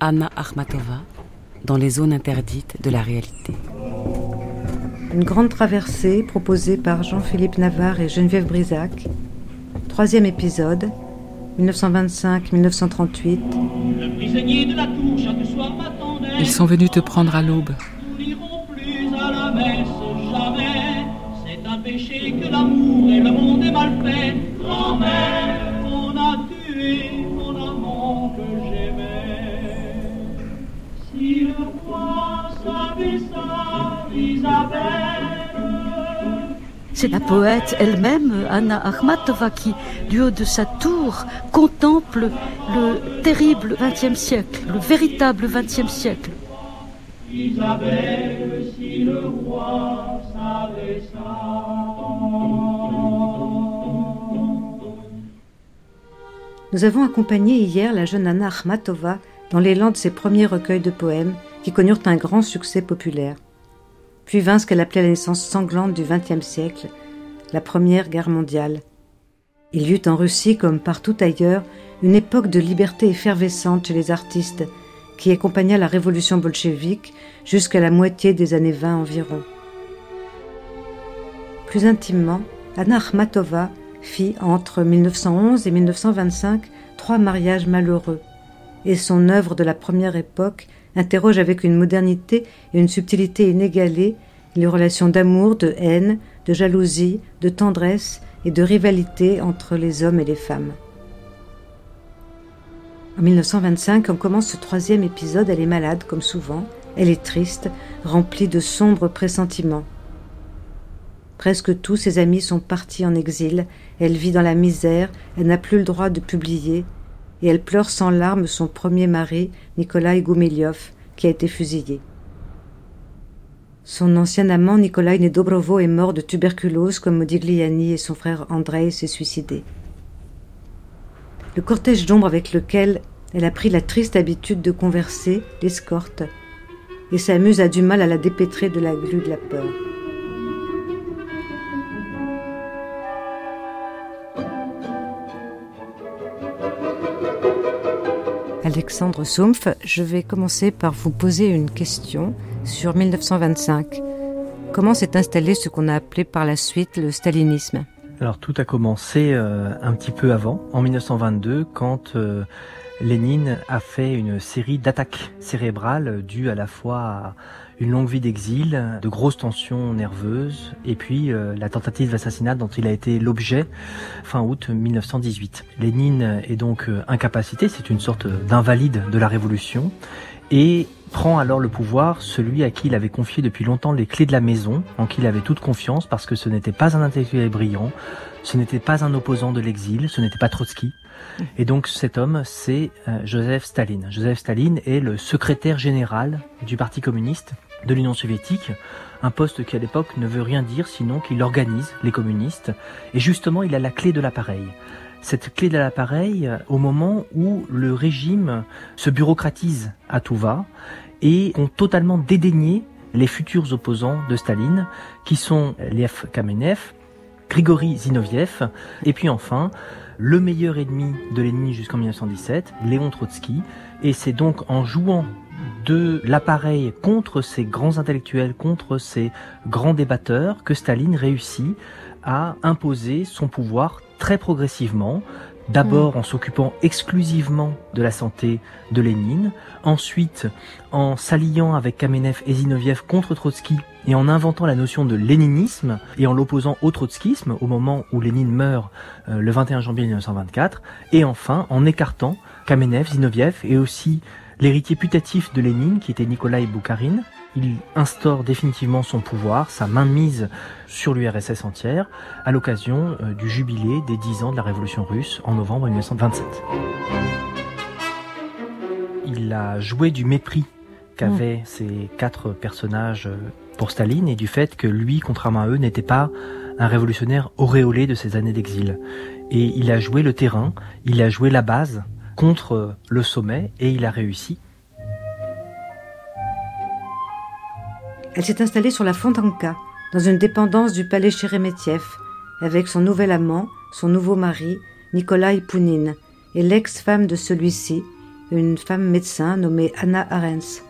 Anna Akhmatova dans les zones interdites de la réalité. Une grande traversée proposée par Jean-Philippe Navarre et Geneviève Brisac. Troisième épisode, 1925-1938. Ils sont venus te prendre à l'aube. C'est un péché que l'amour et le monde est mal fait. Grand-mère, C'est la poète elle-même, Anna Akhmatova, qui, du haut de sa tour, contemple le terrible XXe siècle, le véritable XXe siècle. Isabelle, si le roi savait ça. Nous avons accompagné hier la jeune Anna Akhmatova dans l'élan de ses premiers recueils de poèmes qui connurent un grand succès populaire puis vint ce qu'elle appelait la naissance sanglante du XXe siècle, la Première Guerre mondiale. Il y eut en Russie, comme partout ailleurs, une époque de liberté effervescente chez les artistes, qui accompagna la révolution bolchevique jusqu'à la moitié des années 20 environ. Plus intimement, Anna Akhmatova fit entre 1911 et 1925 trois mariages malheureux, et son œuvre de la première époque interroge avec une modernité et une subtilité inégalées les relations d'amour, de haine, de jalousie, de tendresse et de rivalité entre les hommes et les femmes. En 1925, on commence ce troisième épisode, elle est malade comme souvent, elle est triste, remplie de sombres pressentiments. Presque tous ses amis sont partis en exil, elle vit dans la misère, elle n'a plus le droit de publier, et elle pleure sans larmes son premier mari, Nikolai Goumiliov, qui a été fusillé. Son ancien amant Nikolai Nedobrovo est mort de tuberculose comme Modigliani et son frère Andrei s'est suicidé. Le cortège d'ombre avec lequel elle a pris la triste habitude de converser l'escorte, et sa muse a du mal à la dépêtrer de la glu de la peur. Alexandre Soumpf, je vais commencer par vous poser une question sur 1925. Comment s'est installé ce qu'on a appelé par la suite le stalinisme? Alors tout a commencé euh, un petit peu avant, en 1922, quand euh, Lénine a fait une série d'attaques cérébrales dues à la fois à une longue vie d'exil, de grosses tensions nerveuses, et puis euh, la tentative d'assassinat dont il a été l'objet fin août 1918. Lénine est donc euh, incapacité, c'est une sorte d'invalide de la révolution, et prend alors le pouvoir celui à qui il avait confié depuis longtemps les clés de la maison, en qui il avait toute confiance, parce que ce n'était pas un intellectuel brillant, ce n'était pas un opposant de l'exil, ce n'était pas Trotsky. Et donc cet homme, c'est euh, Joseph Staline. Joseph Staline est le secrétaire général du Parti communiste de l'Union soviétique, un poste qui à l'époque ne veut rien dire sinon qu'il organise les communistes, et justement il a la clé de l'appareil. Cette clé de l'appareil au moment où le régime se bureaucratise à tout va et ont totalement dédaigné les futurs opposants de Staline, qui sont Lev Kamenev, Grigory Zinoviev, et puis enfin le meilleur ennemi de l'ennemi jusqu'en 1917, Léon Trotsky, et c'est donc en jouant de l'appareil contre ces grands intellectuels, contre ces grands débatteurs, que Staline réussit à imposer son pouvoir très progressivement, D'abord mm. en s'occupant exclusivement de la santé de Lénine, ensuite en s'alliant avec Kamenev et Zinoviev contre Trotsky et en inventant la notion de léninisme et en l'opposant au trotskisme au moment où Lénine meurt euh, le 21 janvier 1924, et enfin en écartant Kamenev, Zinoviev et aussi l'héritier putatif de Lénine, qui était Nikolai Boukharine. Il instaure définitivement son pouvoir, sa mainmise sur l'URSS entière, à l'occasion euh, du jubilé des 10 ans de la révolution russe en novembre 1927. Il a joué du mépris qu'avaient mm. ces quatre personnages euh, pour Staline et du fait que lui, contrairement à eux, n'était pas un révolutionnaire auréolé de ses années d'exil. Et il a joué le terrain, il a joué la base contre le sommet et il a réussi. Elle s'est installée sur la Fontanka, dans une dépendance du palais Sheremetyev, avec son nouvel amant, son nouveau mari, Nikolai Pounine, et l'ex-femme de celui-ci, une femme médecin nommée Anna Arens.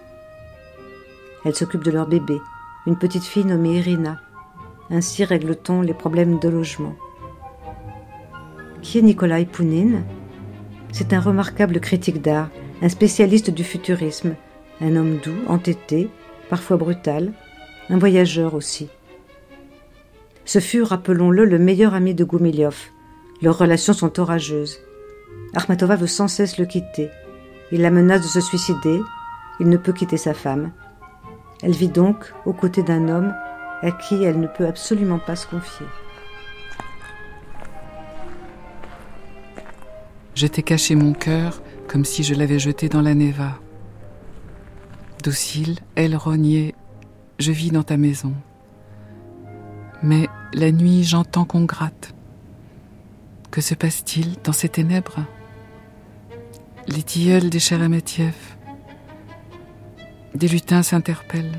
Elle s'occupe de leur bébé, une petite fille nommée Irina. Ainsi règle-t-on les problèmes de logement. Qui est Nikolai Pounine? C'est un remarquable critique d'art, un spécialiste du futurisme, un homme doux, entêté, parfois brutal, un voyageur aussi. Ce fut, rappelons-le, le meilleur ami de Goumilyov. Leurs relations sont orageuses. Armatova veut sans cesse le quitter. Il la menace de se suicider. Il ne peut quitter sa femme. Elle vit donc aux côtés d'un homme à qui elle ne peut absolument pas se confier. J'étais caché mon cœur comme si je l'avais jeté dans la Neva. Docile, elle rognée, je vis dans ta maison. Mais la nuit, j'entends qu'on gratte. Que se passe-t-il dans ces ténèbres? Les tilleuls des Cheremetiev. Des lutins s'interpellent.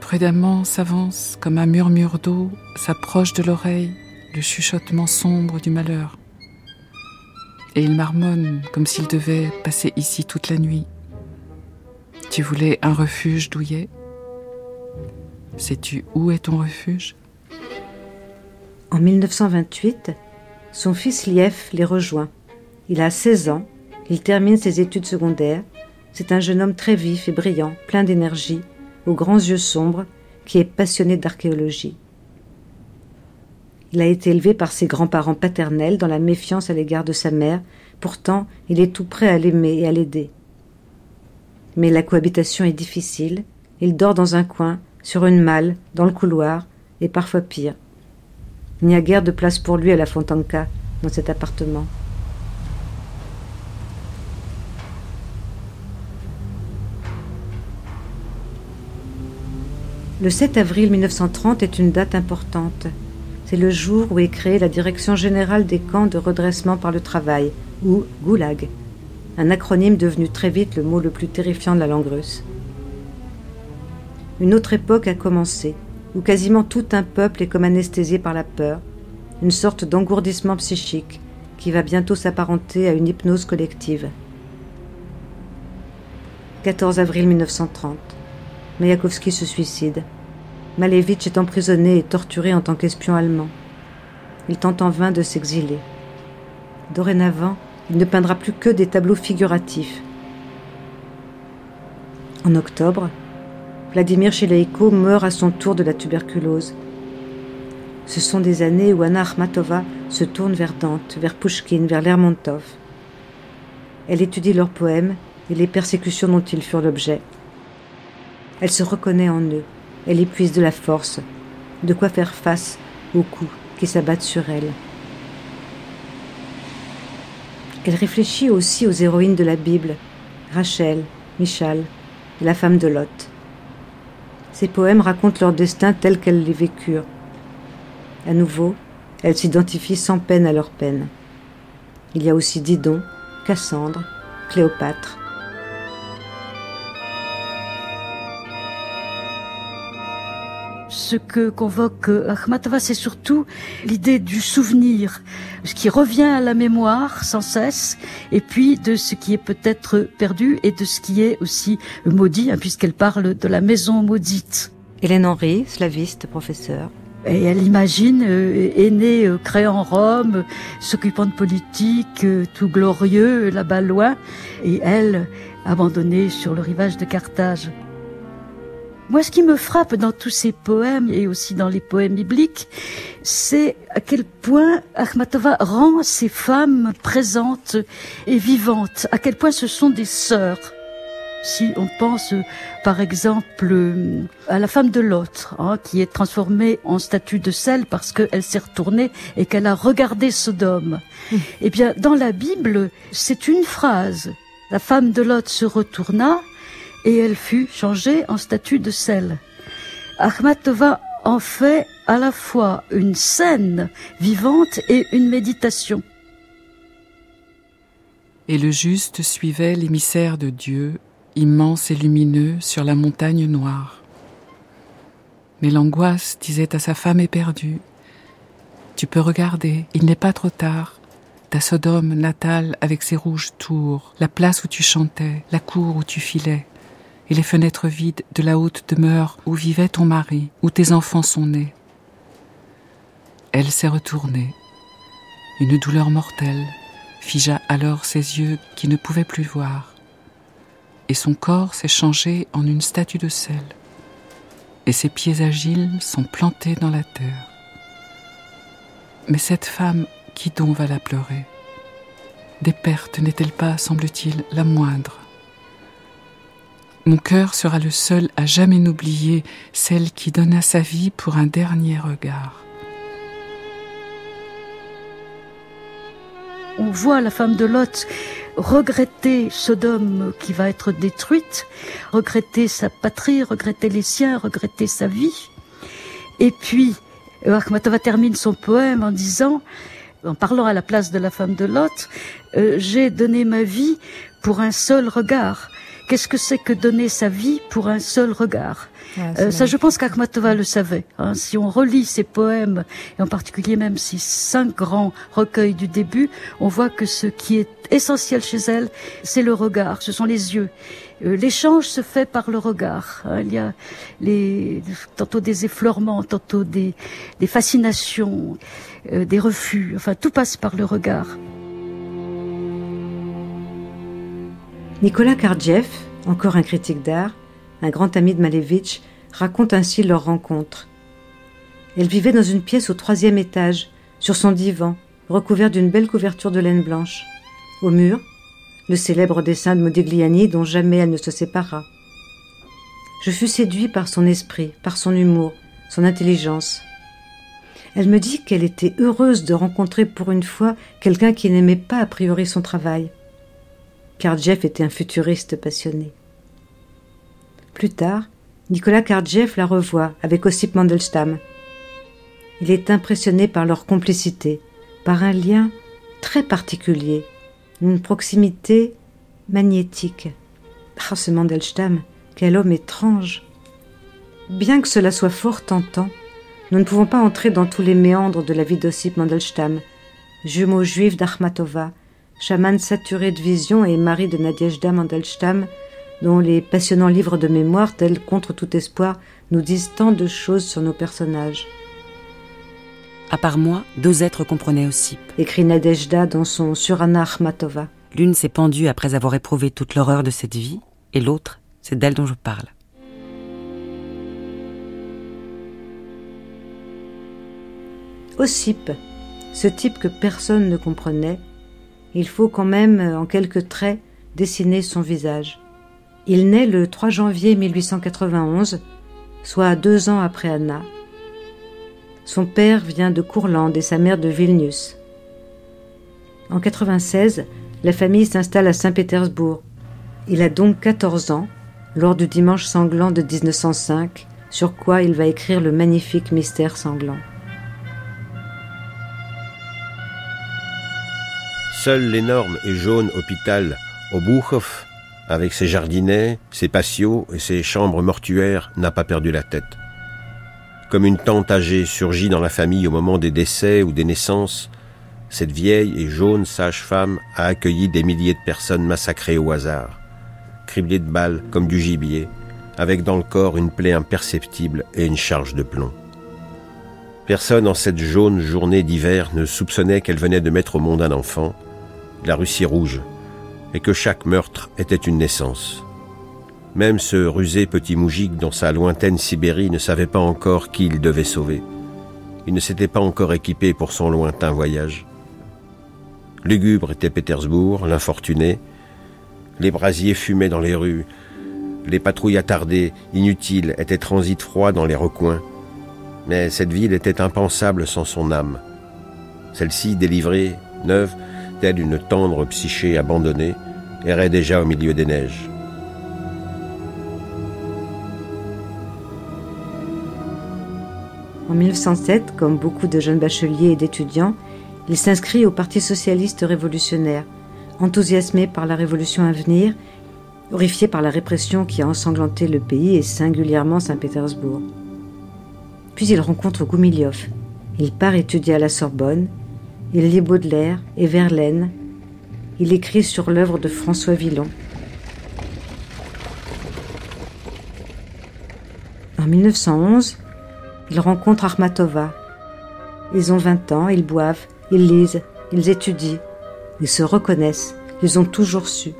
Prudemment s'avance comme un murmure d'eau, s'approche de l'oreille le chuchotement sombre du malheur. Et il marmonne comme s'il devait passer ici toute la nuit. Tu voulais un refuge douillet? Sais-tu où est ton refuge? En 1928, son fils Lief les rejoint. Il a 16 ans, il termine ses études secondaires. C'est un jeune homme très vif et brillant, plein d'énergie, aux grands yeux sombres, qui est passionné d'archéologie. Il a été élevé par ses grands-parents paternels dans la méfiance à l'égard de sa mère, pourtant il est tout prêt à l'aimer et à l'aider. Mais la cohabitation est difficile, il dort dans un coin, sur une malle, dans le couloir, et parfois pire. Il n'y a guère de place pour lui à la Fontanka, dans cet appartement. Le 7 avril 1930 est une date importante. C'est le jour où est créée la Direction générale des camps de redressement par le travail, ou Goulag, un acronyme devenu très vite le mot le plus terrifiant de la langue russe une autre époque a commencé, où quasiment tout un peuple est comme anesthésié par la peur, une sorte d'engourdissement psychique qui va bientôt s'apparenter à une hypnose collective. 14 avril 1930. Mayakovsky se suicide. Malevitch est emprisonné et torturé en tant qu'espion allemand. Il tente en vain de s'exiler. Dorénavant, il ne peindra plus que des tableaux figuratifs. En octobre, Vladimir Chileïko meurt à son tour de la tuberculose. Ce sont des années où Anna Akhmatova se tourne vers Dante, vers Pushkin, vers Lermontov. Elle étudie leurs poèmes et les persécutions dont ils furent l'objet. Elle se reconnaît en eux, elle épuise de la force, de quoi faire face aux coups qui s'abattent sur elle. Elle réfléchit aussi aux héroïnes de la Bible, Rachel, Michal et la femme de Lot. Ces poèmes racontent leur destin tel qu'elles les vécurent. À nouveau, elles s'identifient sans peine à leur peine. Il y a aussi Didon, Cassandre, Cléopâtre. Ce que convoque Akhmatova, c'est surtout l'idée du souvenir, ce qui revient à la mémoire sans cesse, et puis de ce qui est peut-être perdu et de ce qui est aussi maudit, hein, puisqu'elle parle de la maison maudite. Hélène Henry, slaviste, professeur. Et elle imagine, euh, aînée euh, créée en Rome, s'occupant de politique, euh, tout glorieux, là-bas loin, et elle, abandonnée sur le rivage de Carthage. Moi, ce qui me frappe dans tous ces poèmes et aussi dans les poèmes bibliques, c'est à quel point Akhmatova rend ces femmes présentes et vivantes, à quel point ce sont des sœurs. Si on pense, par exemple, à la femme de l'autre, hein, qui est transformée en statue de sel parce qu'elle s'est retournée et qu'elle a regardé Sodome. Mmh. Eh bien, dans la Bible, c'est une phrase. La femme de l'autre se retourna et elle fut changée en statue de sel. Akhmatova en fait à la fois une scène vivante et une méditation. Et le juste suivait l'émissaire de Dieu, immense et lumineux, sur la montagne noire. Mais l'angoisse disait à sa femme éperdue, Tu peux regarder, il n'est pas trop tard, ta Sodome natale avec ses rouges tours, la place où tu chantais, la cour où tu filais, et les fenêtres vides de la haute demeure où vivait ton mari, où tes enfants sont nés. Elle s'est retournée. Une douleur mortelle figea alors ses yeux qui ne pouvaient plus voir, et son corps s'est changé en une statue de sel, et ses pieds agiles sont plantés dans la terre. Mais cette femme, qui donc va la pleurer? Des pertes n'est-elle pas, semble-t-il, la moindre? Mon cœur sera le seul à jamais n'oublier celle qui donna sa vie pour un dernier regard. On voit la femme de Lot regretter Sodome qui va être détruite, regretter sa patrie, regretter les siens, regretter sa vie. Et puis, Akhmatova termine son poème en disant, en parlant à la place de la femme de Lot, euh, j'ai donné ma vie pour un seul regard. Qu'est-ce que c'est que donner sa vie pour un seul regard euh, Ça, je pense qu'Akhmatova le savait. Hein. Si on relit ses poèmes, et en particulier même ces cinq grands recueils du début, on voit que ce qui est essentiel chez elle, c'est le regard, ce sont les yeux. Euh, l'échange se fait par le regard. Hein. Il y a les, tantôt des effleurements, tantôt des, des fascinations, euh, des refus. Enfin, tout passe par le regard. Nicolas Kardjev, encore un critique d'art, un grand ami de Malevitch, raconte ainsi leur rencontre. Elle vivait dans une pièce au troisième étage, sur son divan, recouvert d'une belle couverture de laine blanche. Au mur, le célèbre dessin de Modigliani dont jamais elle ne se sépara. Je fus séduit par son esprit, par son humour, son intelligence. Elle me dit qu'elle était heureuse de rencontrer pour une fois quelqu'un qui n'aimait pas a priori son travail, Kardjev était un futuriste passionné. Plus tard, Nicolas Kardjev la revoit avec Ossip Mandelstam. Il est impressionné par leur complicité, par un lien très particulier, une proximité magnétique. Ah, ce Mandelstam, quel homme étrange Bien que cela soit fort tentant, nous ne pouvons pas entrer dans tous les méandres de la vie d'Ossip Mandelstam, jumeau juif d'Armatova, chaman saturé de vision et mari de Nadiejda Mandelstam, dont les passionnants livres de mémoire, tels Contre tout espoir, nous disent tant de choses sur nos personnages. À part moi, deux êtres comprenaient aussi. Écrit Nadejda dans son Surana Akhmatova. L'une s'est pendue après avoir éprouvé toute l'horreur de cette vie, et l'autre, c'est d'elle dont je parle. Ossip, ce type que personne ne comprenait, il faut quand même, en quelques traits, dessiner son visage. Il naît le 3 janvier 1891, soit deux ans après Anna. Son père vient de Courlande et sa mère de Vilnius. En 96, la famille s'installe à Saint-Pétersbourg. Il a donc 14 ans, lors du dimanche sanglant de 1905, sur quoi il va écrire le magnifique mystère sanglant. Seul l'énorme et jaune hôpital Obuchov, avec ses jardinets, ses patios et ses chambres mortuaires, n'a pas perdu la tête. Comme une tante âgée surgit dans la famille au moment des décès ou des naissances, cette vieille et jaune sage-femme a accueilli des milliers de personnes massacrées au hasard, criblées de balles comme du gibier, avec dans le corps une plaie imperceptible et une charge de plomb. Personne en cette jaune journée d'hiver ne soupçonnait qu'elle venait de mettre au monde un enfant, la Russie rouge, et que chaque meurtre était une naissance. Même ce rusé petit moujik dans sa lointaine Sibérie ne savait pas encore qui il devait sauver. Il ne s'était pas encore équipé pour son lointain voyage. Lugubre était Pétersbourg, l'infortuné. Les brasiers fumaient dans les rues. Les patrouilles attardées, inutiles, étaient transit froids dans les recoins. Mais cette ville était impensable sans son âme. Celle-ci, délivrée, neuve, telle une tendre psyché abandonnée, errait déjà au milieu des neiges. En 1907, comme beaucoup de jeunes bacheliers et d'étudiants, il s'inscrit au Parti socialiste révolutionnaire, enthousiasmé par la révolution à venir, horrifié par la répression qui a ensanglanté le pays et singulièrement Saint-Pétersbourg. Puis il rencontre Goumilyov. Il part étudier à la Sorbonne Il lit Baudelaire et Verlaine. Il écrit sur l'œuvre de François Villon. En 1911, il rencontre Armatova. Ils ont 20 ans, ils boivent, ils lisent, ils étudient, ils se reconnaissent, ils ont toujours su.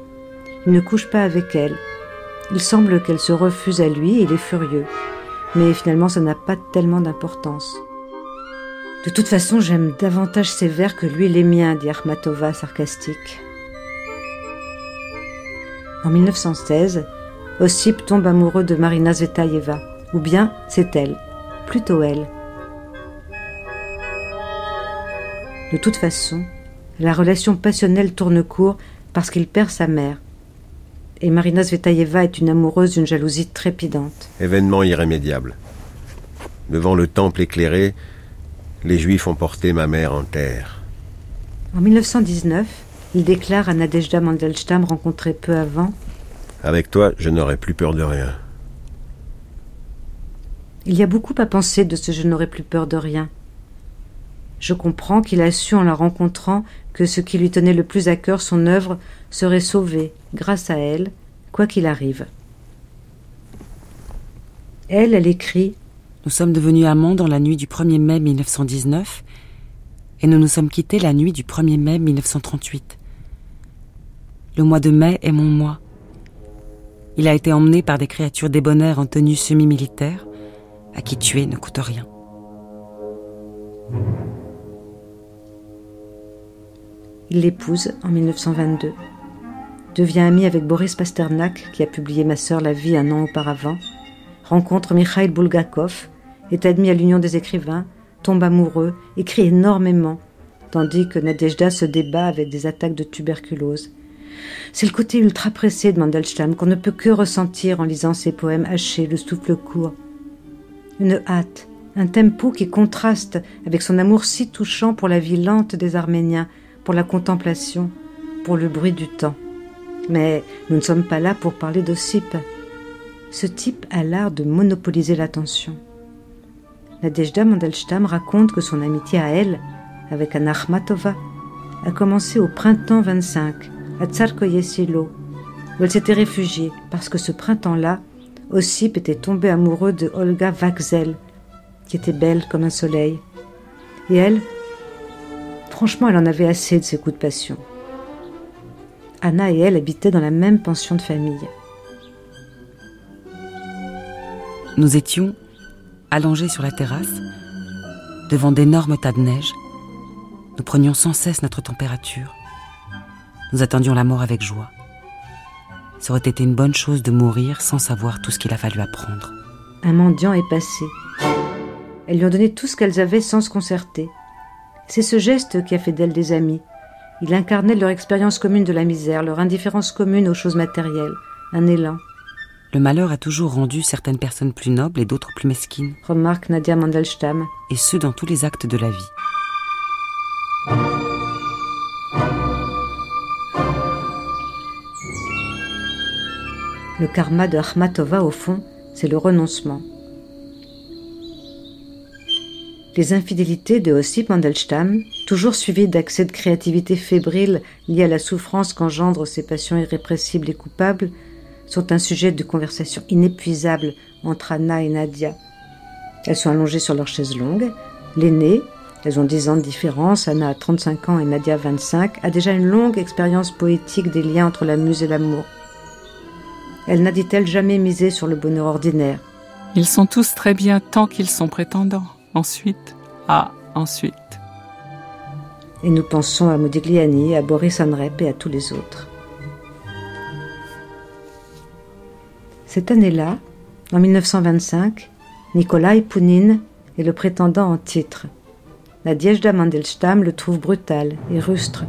Il ne couche pas avec elle. Il semble qu'elle se refuse à lui et il est furieux. Mais finalement, ça n'a pas tellement d'importance. De toute façon, j'aime davantage ses vers que lui les miens, dit Armatova sarcastique. En 1916, Ossip tombe amoureux de Marina Zvetaeva, ou bien c'est elle, plutôt elle. De toute façon, la relation passionnelle tourne court parce qu'il perd sa mère. Et Marina Zvetaeva est une amoureuse d'une jalousie trépidante. Événement irrémédiable. Devant le temple éclairé, les Juifs ont porté ma mère en terre. En 1919, il déclare à Nadejda Mandelstam, rencontrée peu avant Avec toi, je n'aurai plus peur de rien. Il y a beaucoup à penser de ce je n'aurai plus peur de rien. Je comprends qu'il a su en la rencontrant que ce qui lui tenait le plus à cœur, son œuvre, serait sauvé grâce à elle, quoi qu'il arrive. Elle, elle écrit Nous sommes devenus amants dans la nuit du 1er mai 1919 et nous nous sommes quittés la nuit du 1er mai 1938. Le mois de mai est mon mois. Il a été emmené par des créatures débonnaires en tenue semi-militaire, à qui tuer ne coûte rien. Il l'épouse en 1922, devient ami avec Boris Pasternak, qui a publié Ma sœur la vie un an auparavant, rencontre Mikhail Bulgakov, est admis à l'Union des écrivains, tombe amoureux, écrit énormément, tandis que Nadejda se débat avec des attaques de tuberculose. C'est le côté ultra pressé de Mandelstam qu'on ne peut que ressentir en lisant ses poèmes hachés, le souffle court. Une hâte, un tempo qui contraste avec son amour si touchant pour la vie lente des Arméniens, pour la contemplation, pour le bruit du temps. Mais nous ne sommes pas là pour parler d'Ossip. Ce type a l'art de monopoliser l'attention. Nadejda Mandelstam raconte que son amitié à elle, avec Anna Akhmatova, a commencé au printemps 25, à Tsarkoye-Silo, où elle s'était réfugiée parce que ce printemps-là, Ossip était tombé amoureux de Olga Vaxel, qui était belle comme un soleil. Et elle, franchement, elle en avait assez de ses coups de passion. Anna et elle habitaient dans la même pension de famille. Nous étions allongés sur la terrasse, devant d'énormes tas de neige. Nous prenions sans cesse notre température. Nous attendions la mort avec joie. Ça aurait été une bonne chose de mourir sans savoir tout ce qu'il a fallu apprendre. Un mendiant est passé. Elles lui ont donné tout ce qu'elles avaient sans se concerter. C'est ce geste qui a fait d'elles des amies. Il incarnait leur expérience commune de la misère, leur indifférence commune aux choses matérielles, un élan. Le malheur a toujours rendu certaines personnes plus nobles et d'autres plus mesquines, Remarque Nadia Mandelstam. et ce dans tous les actes de la vie. Le karma de Akhmatova, au fond, c'est le renoncement. Les infidélités de Ossip Mandelstam, toujours suivies d'accès de créativité fébrile liés à la souffrance qu'engendrent ces passions irrépressibles et coupables, sont un sujet de conversation inépuisable entre Anna et Nadia. Elles sont allongées sur leur chaise longue. L'aînée, elles ont 10 ans de différence, Anna a 35 ans et Nadia 25, a déjà une longue expérience poétique des liens entre la muse et l'amour. Elle n'a, dit-elle, jamais misé sur le bonheur ordinaire. Ils sont tous très bien tant qu'ils sont prétendants. Ensuite, ah, ensuite. Et nous pensons à Modigliani, à Boris Anrep et à tous les autres. Cette année-là, en 1925, Nikolai Pounine est le prétendant en titre. La Diejda Mandelstam le trouve brutal et rustre.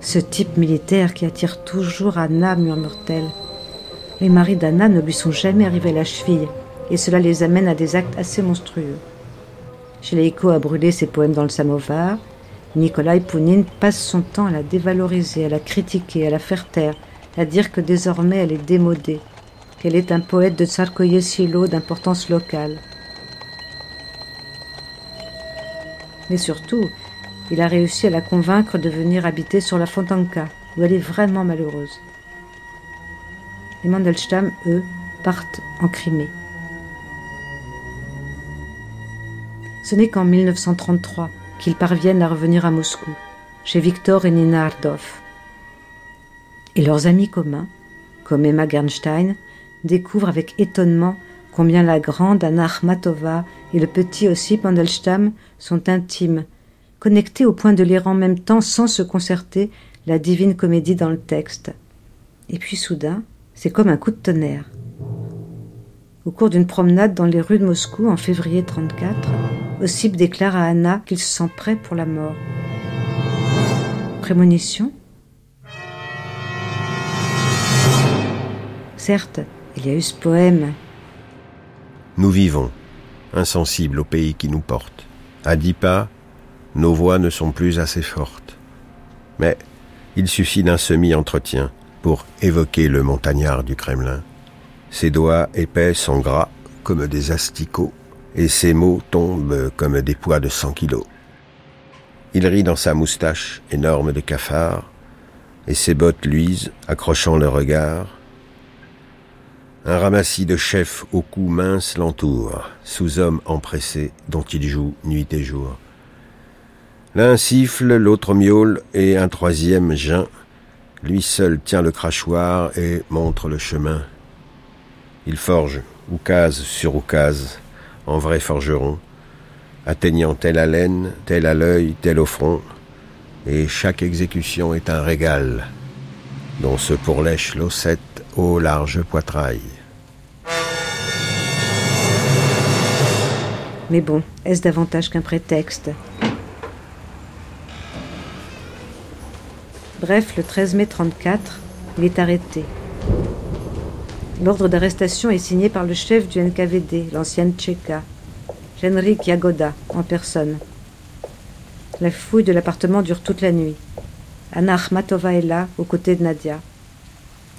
Ce type militaire qui attire toujours Anna, murmure-t-elle. Les maris d'Anna ne lui sont jamais arrivés à la cheville, et cela les amène à des actes assez monstrueux. Chileiko a brûlé ses poèmes dans le samovar. Nikolai Pounine passe son temps à la dévaloriser, à la critiquer, à la faire taire, à dire que désormais elle est démodée, qu'elle est un poète de Tsarkoye Silo d'importance locale. Mais surtout, il a réussi à la convaincre de venir habiter sur la Fontanka, où elle est vraiment malheureuse. Les Mandelstam, eux, partent en Crimée. Ce n'est qu'en 1933 qu'ils parviennent à revenir à Moscou, chez Victor et Nina Ardov. Et leurs amis communs, comme Emma Gernstein, découvrent avec étonnement combien la grande Anna Akhmatova et le petit Ossip Mandelstam sont intimes, connectés au point de lire en même temps sans se concerter la divine comédie dans le texte. Et puis soudain, c'est comme un coup de tonnerre. Au cours d'une promenade dans les rues de Moscou en février 34, Ossip déclare à Anna qu'il se sent prêt pour la mort. Prémonition? Certes, il y a eu ce poème. Nous vivons, insensibles au pays qui nous porte. À dix pas, nos voix ne sont plus assez fortes. Mais il suffit d'un semi-entretien pour évoquer le montagnard du Kremlin. Ses doigts épais sont gras comme des asticots et ses mots tombent comme des poids de cent kilos. Il rit dans sa moustache énorme de cafard et ses bottes luisent, accrochant le regard. Un ramassis de chefs au cou mince l'entoure, sous-hommes empressés dont il joue nuit et jour. L'un siffle, l'autre miaule et un troisième geint. Lui seul tient le crachoir et montre le chemin. Il forge, oukase sur oukase, en vrai forgeron, atteignant telle haleine, tel à l'œil, tel au front, et chaque exécution est un régal, dont se pourlèche l'ossette au large poitrail. Mais bon, est-ce davantage qu'un prétexte? Bref, le 13 mai 34, il est arrêté. L'ordre d'arrestation est signé par le chef du NKVD, l'ancienne Tchéka, Henrik Yagoda, en personne. La fouille de l'appartement dure toute la nuit. Anna Akhmatova est là, aux côtés de Nadia.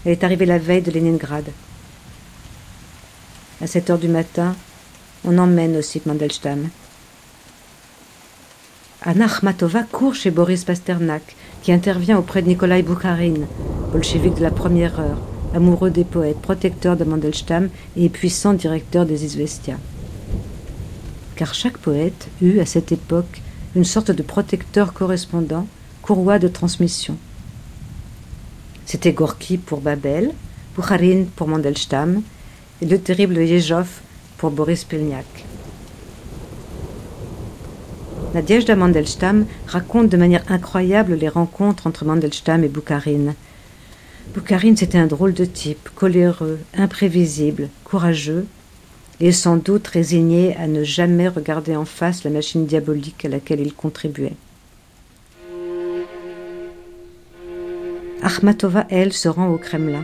Elle est arrivée la veille de Leningrad. À 7 heures du matin, on emmène aussi Mandelstam. Anna Akhmatova court chez Boris Pasternak, qui intervient auprès de Nikolai Boukharine, bolchevique de la première heure, amoureux des poètes, protecteur de Mandelstam et puissant directeur des Izvestia. Car chaque poète eut, à cette époque, une sorte de protecteur correspondant, courroie de transmission. C'était Gorky pour Babel, Boukharine pour Mandelstam et le terrible Yezhov pour Boris Pilniak. Nadezhda Mandelstam raconte de manière incroyable les rencontres entre Mandelstam et Boukharine. Boukharine, c'était un drôle de type, coléreux, imprévisible, courageux, et sans doute résigné à ne jamais regarder en face la machine diabolique à laquelle il contribuait. Akhmatova, elle, se rend au Kremlin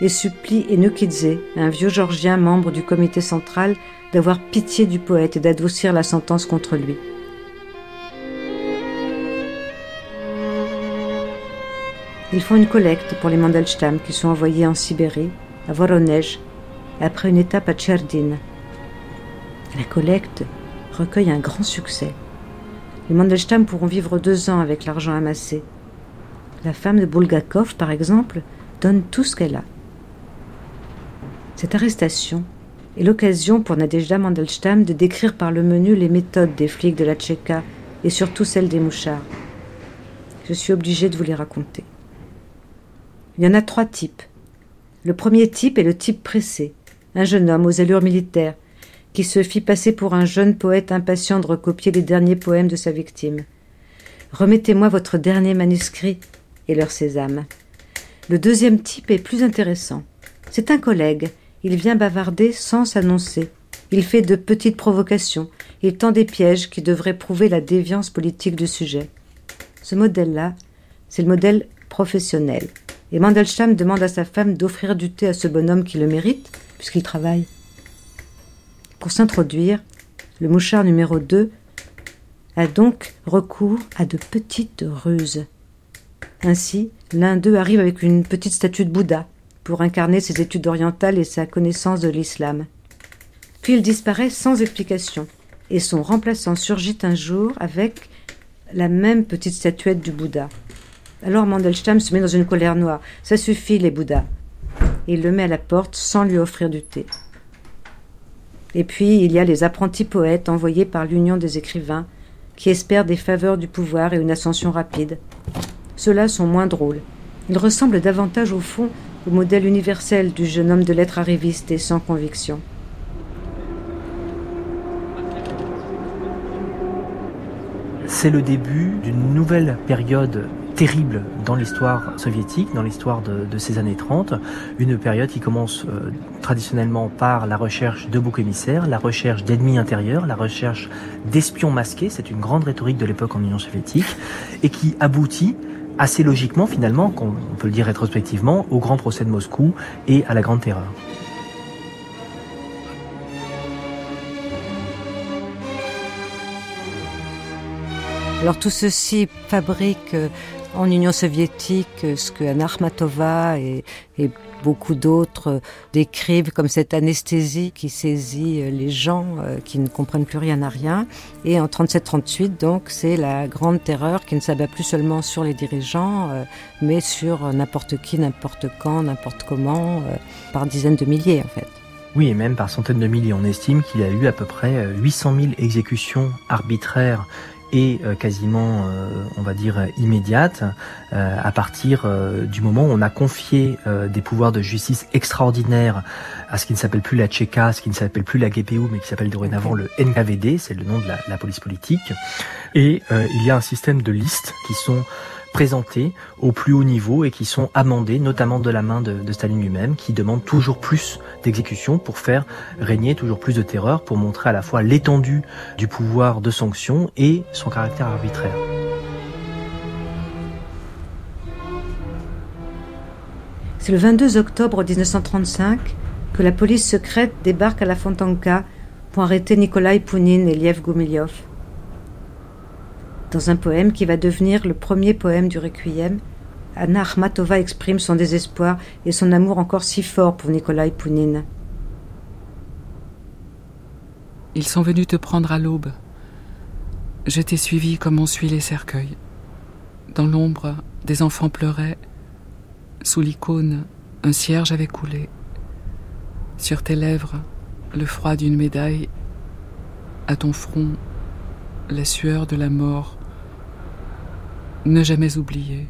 et supplie Enokidze, un vieux Georgien membre du comité central, d'avoir pitié du poète et d'adoucir la sentence contre lui. Ils font une collecte pour les Mandelstam qui sont envoyés en Sibérie, à Voronezh, après une étape à Tcherdin. La collecte recueille un grand succès. Les Mandelstam pourront vivre deux ans avec l'argent amassé. La femme de Bulgakov, par exemple, donne tout ce qu'elle a. Cette arrestation est l'occasion pour Nadezhda Mandelstam de décrire par le menu les méthodes des flics de la Tchéka et surtout celles des mouchards. Je suis obligée de vous les raconter. Il y en a trois types. Le premier type est le type pressé, un jeune homme aux allures militaires, qui se fit passer pour un jeune poète impatient de recopier les derniers poèmes de sa victime. Remettez-moi votre dernier manuscrit et leur sésame. Le deuxième type est plus intéressant. C'est un collègue. Il vient bavarder sans s'annoncer. Il fait de petites provocations. Il tend des pièges qui devraient prouver la déviance politique du sujet. Ce modèle-là, c'est le modèle professionnel. Et Mandelstam demande à sa femme d'offrir du thé à ce bonhomme qui le mérite, puisqu'il travaille. Pour s'introduire, le mouchard numéro 2 a donc recours à de petites ruses. Ainsi, l'un d'eux arrive avec une petite statue de Bouddha pour incarner ses études orientales et sa connaissance de l'islam. Puis il disparaît sans explication, et son remplaçant surgit un jour avec la même petite statuette du Bouddha. Alors Mandelstam se met dans une colère noire. Ça suffit, les Bouddhas. Il le met à la porte sans lui offrir du thé. Et puis, il y a les apprentis poètes envoyés par l'Union des écrivains qui espèrent des faveurs du pouvoir et une ascension rapide. Ceux-là sont moins drôles. Ils ressemblent davantage au fond au modèle universel du jeune homme de lettres arriviste et sans conviction. C'est le début d'une nouvelle période terrible dans l'histoire soviétique, dans l'histoire de, ces années 30, une période qui commence euh, traditionnellement par la recherche de boucs émissaires, la recherche d'ennemis intérieurs, la recherche d'espions masqués, c'est une grande rhétorique de l'époque en Union soviétique, et qui aboutit assez logiquement finalement, qu'on peut le dire rétrospectivement, au grand procès de Moscou et à la grande terreur. Alors tout ceci fabrique euh, en Union soviétique euh, ce que Anna Akhmatova et, beaucoup d'autres décrivent comme cette anesthésie qui saisit euh, les gens qui ne comprennent plus rien à rien. Et en 37-38, donc, c'est la grande terreur qui ne s'abat plus seulement sur les dirigeants, mais sur n'importe qui, n'importe quand, n'importe comment, par dizaines de milliers en fait. Oui, et même par centaines de milliers. On estime qu'il y a eu à peu près 800 000 exécutions arbitraires et euh, quasiment, euh, on va dire, immédiate, euh, à partir du moment où on a confié des pouvoirs de justice extraordinaires à ce qui ne s'appelle plus la Tchéka, ce qui ne s'appelle plus la GPU, mais qui s'appelle dorénavant le NKVD, c'est le nom de la, la police politique. Et il y a un système de listes qui sont présentés au plus haut niveau et qui sont amendés, notamment de la main de, Staline lui-même, qui demande toujours plus d'exécution pour faire régner toujours plus de terreur, pour montrer à la fois l'étendue du pouvoir de sanction et son caractère arbitraire. C'est le 22 octobre 1935 que la police secrète débarque à la Fontanka pour arrêter Nikolai Pounine et Liev Gumilyov. Dans un poème qui va devenir le premier poème du Requiem, Anna Akhmatova exprime son désespoir et son amour encore si fort pour Nikolai Pounine. Ils sont venus te prendre à l'aube. Je t'ai suivi comme on suit les cercueils. Dans l'ombre, des enfants pleuraient. Sous l'icône, un cierge avait coulé. Sur tes lèvres, le froid d'une médaille. À ton front, la sueur de la mort ne jamais oublier.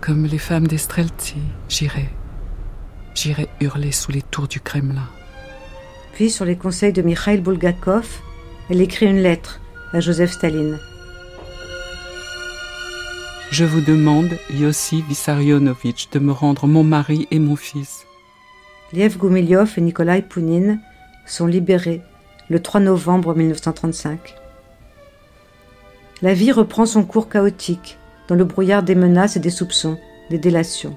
Comme les femmes d'Estrelti, j'irai, j'irai hurler sous les tours du Kremlin. Puis, sur les conseils de Mikhail Bulgakov, elle écrit une lettre à Joseph Staline. Je vous demande, Yossi Vissarionovitch, de me rendre mon mari et mon fils. Liev Gumilyov et Nikolai Pounine sont libérés le 3 novembre 1935 la vie reprend son cours chaotique, dans le brouillard des menaces et des soupçons, des délations.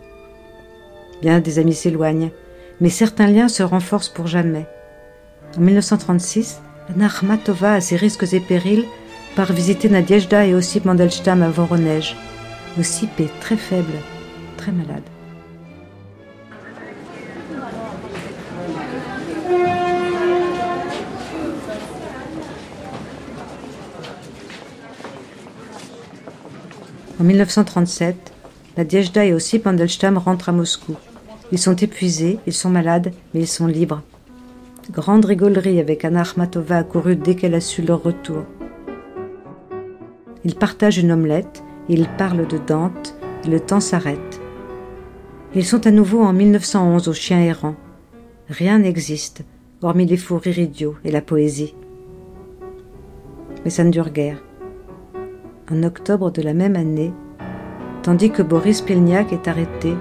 Bien des amis s'éloignent, mais certains liens se renforcent pour jamais. En 1936, Anna Akhmatova, à ses risques et périls, part visiter Nadiejda et Ossip Mandelstam à Voronezh. Ossip est très faible, très malade. En 1937, la Diejda et aussi Pandelstam rentrent à Moscou. Ils sont épuisés, ils sont malades, mais ils sont libres. Grande rigolerie avec Anna Akhmatova accourue dès qu'elle a su leur retour. Ils partagent une omelette, ils parlent de Dante, le temps s'arrête. Ils sont à nouveau en 1911 au chien errant. Rien n'existe, hormis les fous rires idiots et la poésie. Mais ça ne dure guère en octobre de la même année, tandis que Boris Pilniak est arrêté,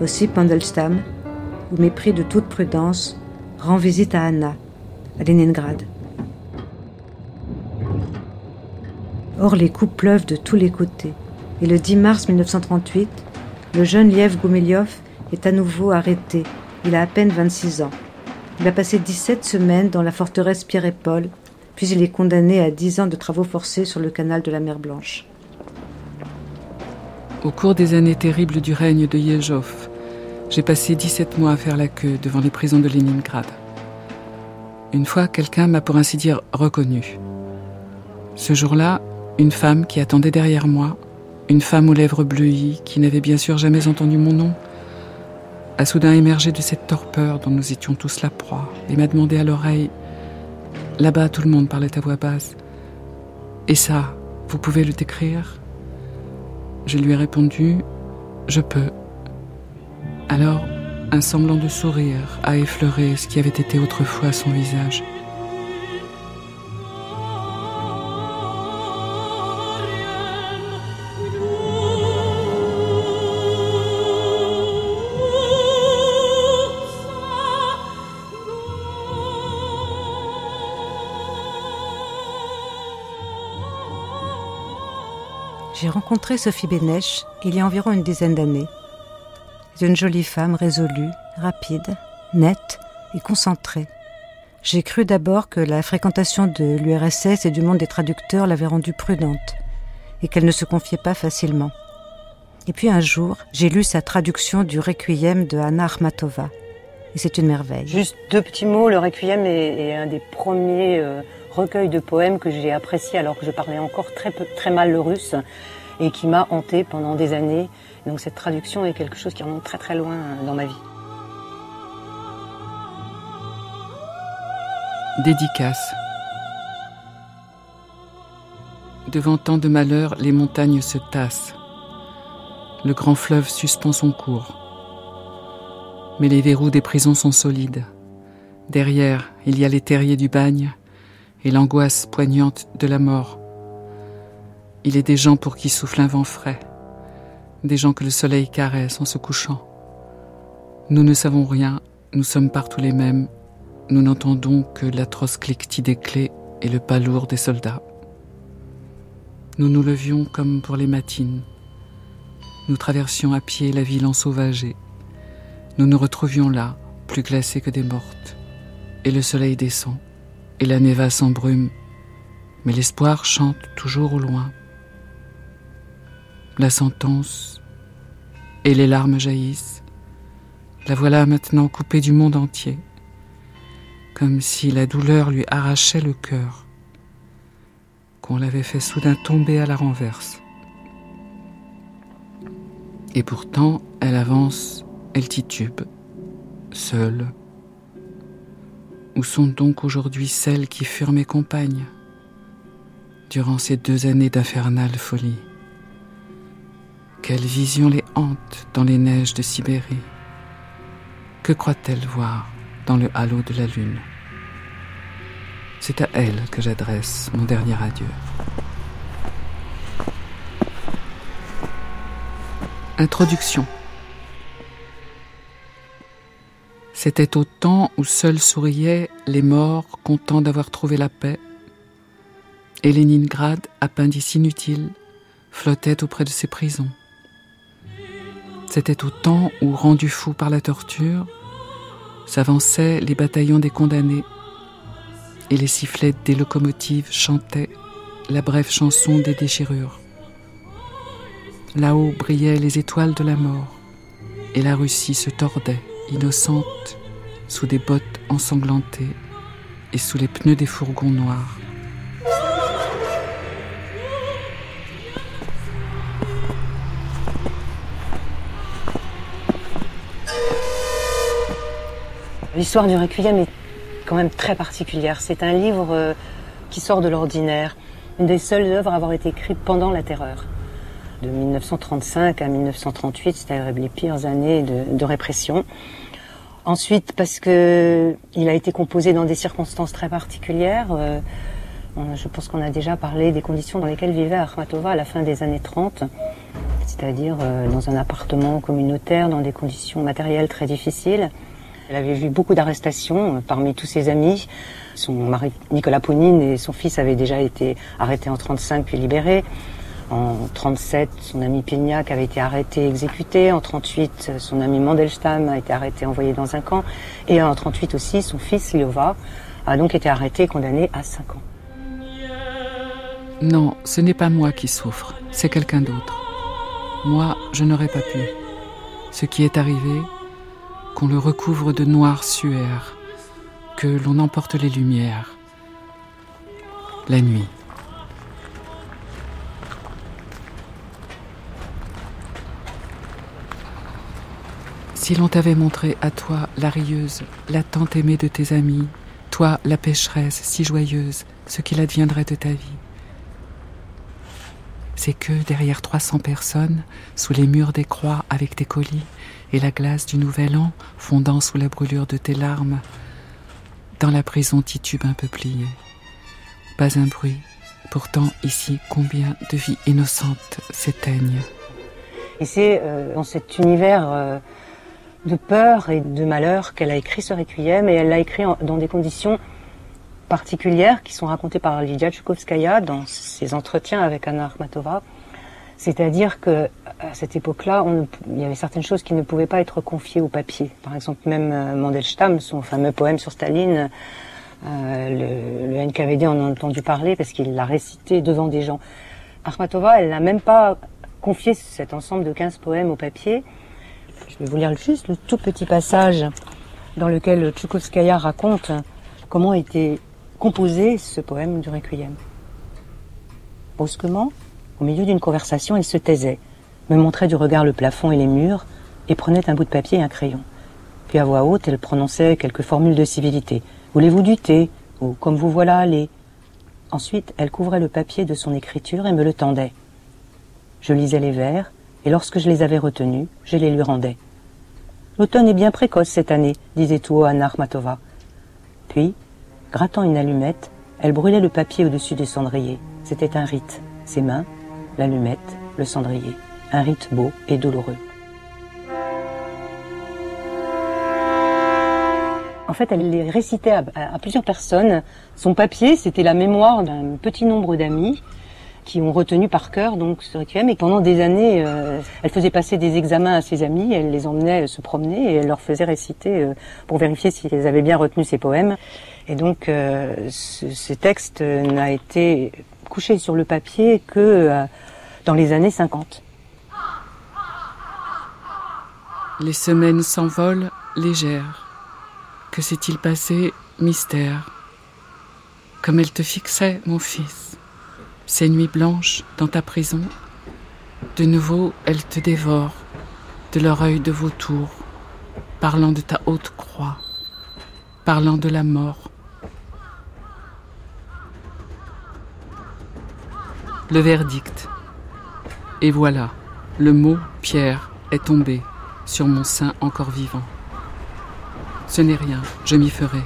aussi Pandelstam, au mépris de toute prudence, rend visite à Anna, à Leningrad. Or, les coups pleuvent de tous les côtés, et le 10 mars 1938, le jeune Liev Gumilyov est à nouveau arrêté. Il a à peine 26 ans. Il a passé 17 semaines dans la forteresse Pierre et Paul, puis il est condamné à 10 ans de travaux forcés sur le canal de la mer Blanche. Au cours des années terribles du règne de Yezhov, j'ai passé 17 mois à faire la queue devant les prisons de Leningrad. Une fois, quelqu'un m'a pour ainsi dire reconnu. Ce jour-là, Une femme qui attendait derrière moi, une femme aux lèvres bleuies qui n'avait bien sûr jamais entendu mon nom, a soudain émergé de cette torpeur dont nous étions tous la proie et m'a demandé à l'oreille Là-bas, tout le monde parlait à voix basse. Et ça, vous pouvez le décrire? Je lui ai répondu Je peux. Alors, un semblant de sourire a effleuré ce qui avait été autrefois son visage. J'ai rencontré Sophie Bénèche il y a environ une dizaine d'années. Une jolie femme résolue, rapide, nette et concentrée. J'ai cru d'abord que la fréquentation de l'URSS et du monde des traducteurs l'avait rendue prudente et qu'elle ne se confiait pas facilement. Et puis un jour, j'ai lu sa traduction du Requiem de Anna Armatova. Et c'est une merveille. Juste deux petits mots. Le Requiem est, un des premiers euh, recueils de poèmes que j'ai apprécié alors que je parlais encore très mal le russe et qui m'a hanté pendant des années. Donc cette traduction est quelque chose qui remonte très très loin dans ma vie. Dédicace. Devant tant de malheurs, les montagnes se tassent. Le grand fleuve suspend son cours. Mais les verrous des prisons sont solides. Derrière, il y a les terriers du bagne l'angoisse poignante de la mort. Il est des gens pour qui souffle un vent frais, des gens que le soleil caresse en se couchant. Nous ne savons rien, nous sommes partout les mêmes, nous n'entendons que l'atroce cliquetis des clés et le pas lourd des soldats. Nous nous levions comme pour les matines. Nous traversions à pied la ville ensauvagée. Nous nous retrouvions là, plus glacés que des mortes. Et le soleil descend, et la néva s'embrume, mais l'espoir chante toujours au loin la sentence, et les larmes jaillissent. La voilà maintenant coupée du monde entier, comme si la douleur lui arrachait le cœur, qu'on l'avait fait soudain tomber à la renverse. Et pourtant, elle avance, elle titube, seule. Où sont donc aujourd'hui celles qui furent mes compagnes durant ces deux années d'infernale folie? Quelle vision les hante dans les neiges de Sibérie? Que croit-elle voir dans le halo de la lune? C'est à elle que j'adresse mon dernier adieu. Introduction. C'était au temps où seuls souriaient les morts contents d'avoir trouvé la paix, et Leningrad, appendice inutile, flottait auprès de ses prisons. C'était au temps où, rendus fous par la torture, s'avançaient les bataillons des condamnés et les sifflets des locomotives chantaient la brève chanson des déchirures. Là-haut brillaient les étoiles de la mort et la Russie se tordait, innocente, sous des bottes ensanglantées et sous les pneus des fourgons noirs. L'histoire du Requiem est quand même très particulière. C'est un livre euh, qui sort de l'ordinaire, une des seules œuvres à avoir été écrite pendant la terreur. De 1935 à 1938, c'est-à-dire les pires années de, répression. Ensuite, parce que il a été composé dans des circonstances très particulières. Euh, je pense qu'on a déjà parlé des conditions dans lesquelles vivait Akhmatova à la fin des années 30, c'est-à-dire euh, dans un appartement communautaire, dans des conditions matérielles très difficiles. Elle avait vu beaucoup d'arrestations euh, parmi tous ses amis. Son mari Nicolas Pounine et son fils avaient déjà été arrêtés en 35 puis libérés. En 37, son ami Pignac avait été arrêté, exécuté. En 38, son ami Mandelstam a été arrêté, envoyé dans un camp. Et en 38 aussi, son fils Liova a donc été arrêté et condamné à 5 ans. Non, ce n'est pas moi qui souffre, c'est quelqu'un d'autre. Moi, je n'aurais pas pu. Ce qui est arrivé, qu'on le recouvre de noir suaire, que l'on emporte les lumières. La nuit. Si l'on t'avait montré à toi la rieuse, la tant aimée de tes amis, toi la pécheresse si joyeuse, ce qu'il adviendrait de ta vie. C'est que derrière 300 personnes, sous les murs des croix avec tes colis et la glace du nouvel an fondant sous la brûlure de tes larmes, dans la prison titube un peu pliée. Pas un bruit, pourtant ici combien de vies innocentes s'éteignent. Et c'est euh, dans cet univers euh, de peur et de malheur qu'elle a écrit ce requiem et elle l'a écrit dans des conditions particulières qui sont racontées par Lydia Tchoukovskaya dans ses entretiens avec Anna Akhmatova. C'est-à-dire que à cette époque-là, il y avait certaines choses qui ne pouvaient pas être confiées au papier. Par exemple, même euh, Mandelstam, son fameux poème sur Staline, euh, le, NKVD en a entendu parler parce qu'il l'a récité devant des gens. Akhmatova, elle n'a même pas confié cet ensemble de 15 poèmes au papier. Je vais vous lire juste le tout petit passage dans lequel Tchoukovskaya raconte comment était composé ce poème du Requiem. Brusquement, au milieu d'une conversation, il se taisait, me montrait du regard le plafond et les murs, et prenait un bout de papier et un crayon. Puis à voix haute, elle prononçait quelques formules de civilité. Voulez-vous du thé? Ou comme vous voilà allez Ensuite, elle couvrait le papier de son écriture et me le tendait. Je lisais les vers, et lorsque je les avais retenus, je les lui rendais. L'automne est bien précoce cette année, disait tout haut Anna Akhmatova. Puis, grattant une allumette, elle brûlait le papier au-dessus du cendrier. C'était un rite. Ses mains, l'allumette, le cendrier. Un rite beau et douloureux. En fait, elle les récitait à, à plusieurs personnes. Son papier, c'était la mémoire d'un petit nombre d'amis qui ont retenu par cœur donc ce requiem. Et pendant des années, euh, elle faisait passer des examens à ses amis, elle les emmenait se promener et elle leur faisait réciter euh, pour vérifier s'ils avaient bien retenu ses poèmes. Et donc, euh, ce, texte n'a été couché sur le papier que dans les années 50. Les semaines s'envolent légères. Que s'est-il passé Mystère? Comme elle te fixait, mon fils, ces nuits blanches dans ta prison, de nouveau elle te dévore de leur œil de vautour, parlant de ta haute croix, parlant de la mort. Le verdict. Et voilà, le mot Pierre est tombé sur mon sein encore vivant. Ce n'est rien, je m'y ferai.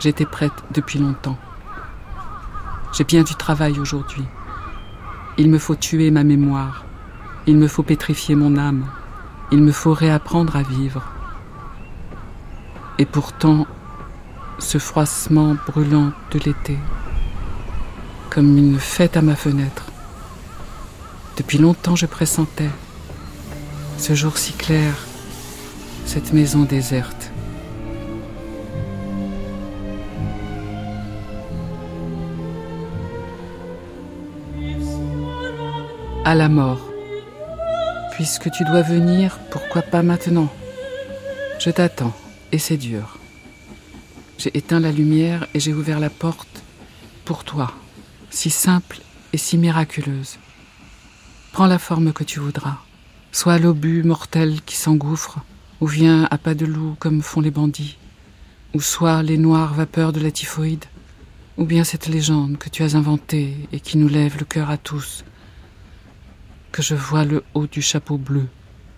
J'étais prête depuis longtemps. J'ai bien du travail aujourd'hui. Il me faut tuer ma mémoire. Il me faut pétrifier mon âme. Il me faut réapprendre à vivre. Et pourtant, ce froissement brûlant de l'été, comme une fête à ma fenêtre. Depuis longtemps, je pressentais ce jour si clair, cette maison déserte. À la mort. Puisque tu dois venir, pourquoi pas maintenant? Je t'attends, et c'est dur. J'ai éteint la lumière et j'ai ouvert la porte pour toi, si simple et si miraculeuse. Prends la forme que tu voudras, soit l'obus mortel qui s'engouffre, ou vient à pas de loup comme font les bandits, ou soit les noires vapeurs de la typhoïde, ou bien cette légende que tu as inventée et qui nous lève le cœur à tous, que je vois le haut du chapeau bleu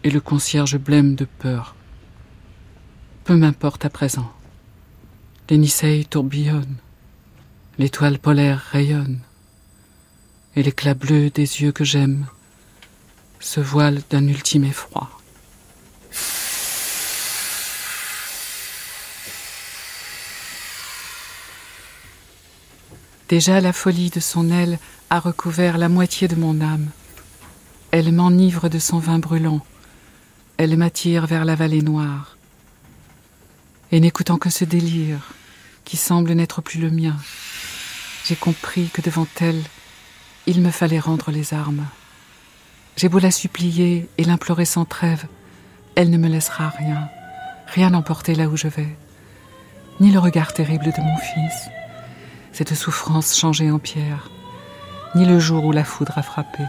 et le concierge blême de peur. Peu m'importe à présent. Les Niceilles tourbillonnent, l'étoile polaire rayonne, et l'éclat bleu des yeux que j'aime se voile d'un ultime effroi. Déjà la folie de son aile a recouvert la moitié de mon âme. Elle m'enivre de son vin brûlant. Elle m'attire vers la vallée noire. Et n'écoutant que ce délire, qui semble n'être plus le mien, j'ai compris que devant elle, il me fallait rendre les armes. J'ai beau la supplier et l'implorer sans trêve, elle ne me laissera rien, rien emporter là où je vais, ni le regard terrible de mon fils, cette souffrance changée en pierre, ni le jour où la foudre a frappé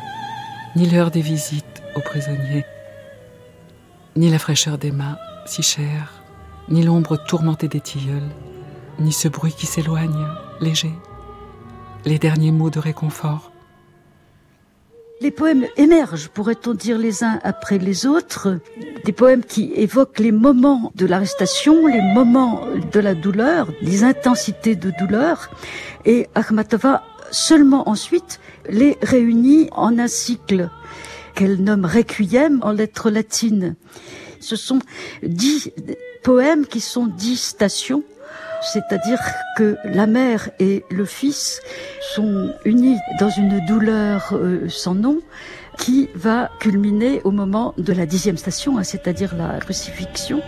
ni l'heure des visites aux prisonniers. ni la fraîcheur des mains, si chères, ni l'ombre tourmentée des tilleuls, ni ce bruit qui s'éloigne, léger, les derniers mots de réconfort. Les poèmes émergent, pourrait-on dire, les uns après les autres, des poèmes qui évoquent les moments de l'arrestation, les moments de la douleur, les intensités de douleur, et Akhmatova seulement ensuite les réunit en un cycle qu'elle nomme Requiem en lettres latines. Ce sont dix poèmes qui sont dix stations c'est-à-dire que la mère et le fils sont unis dans une douleur euh, sans nom qui va culminer au moment de la dixième station, hein, c'est-à-dire la crucifixion.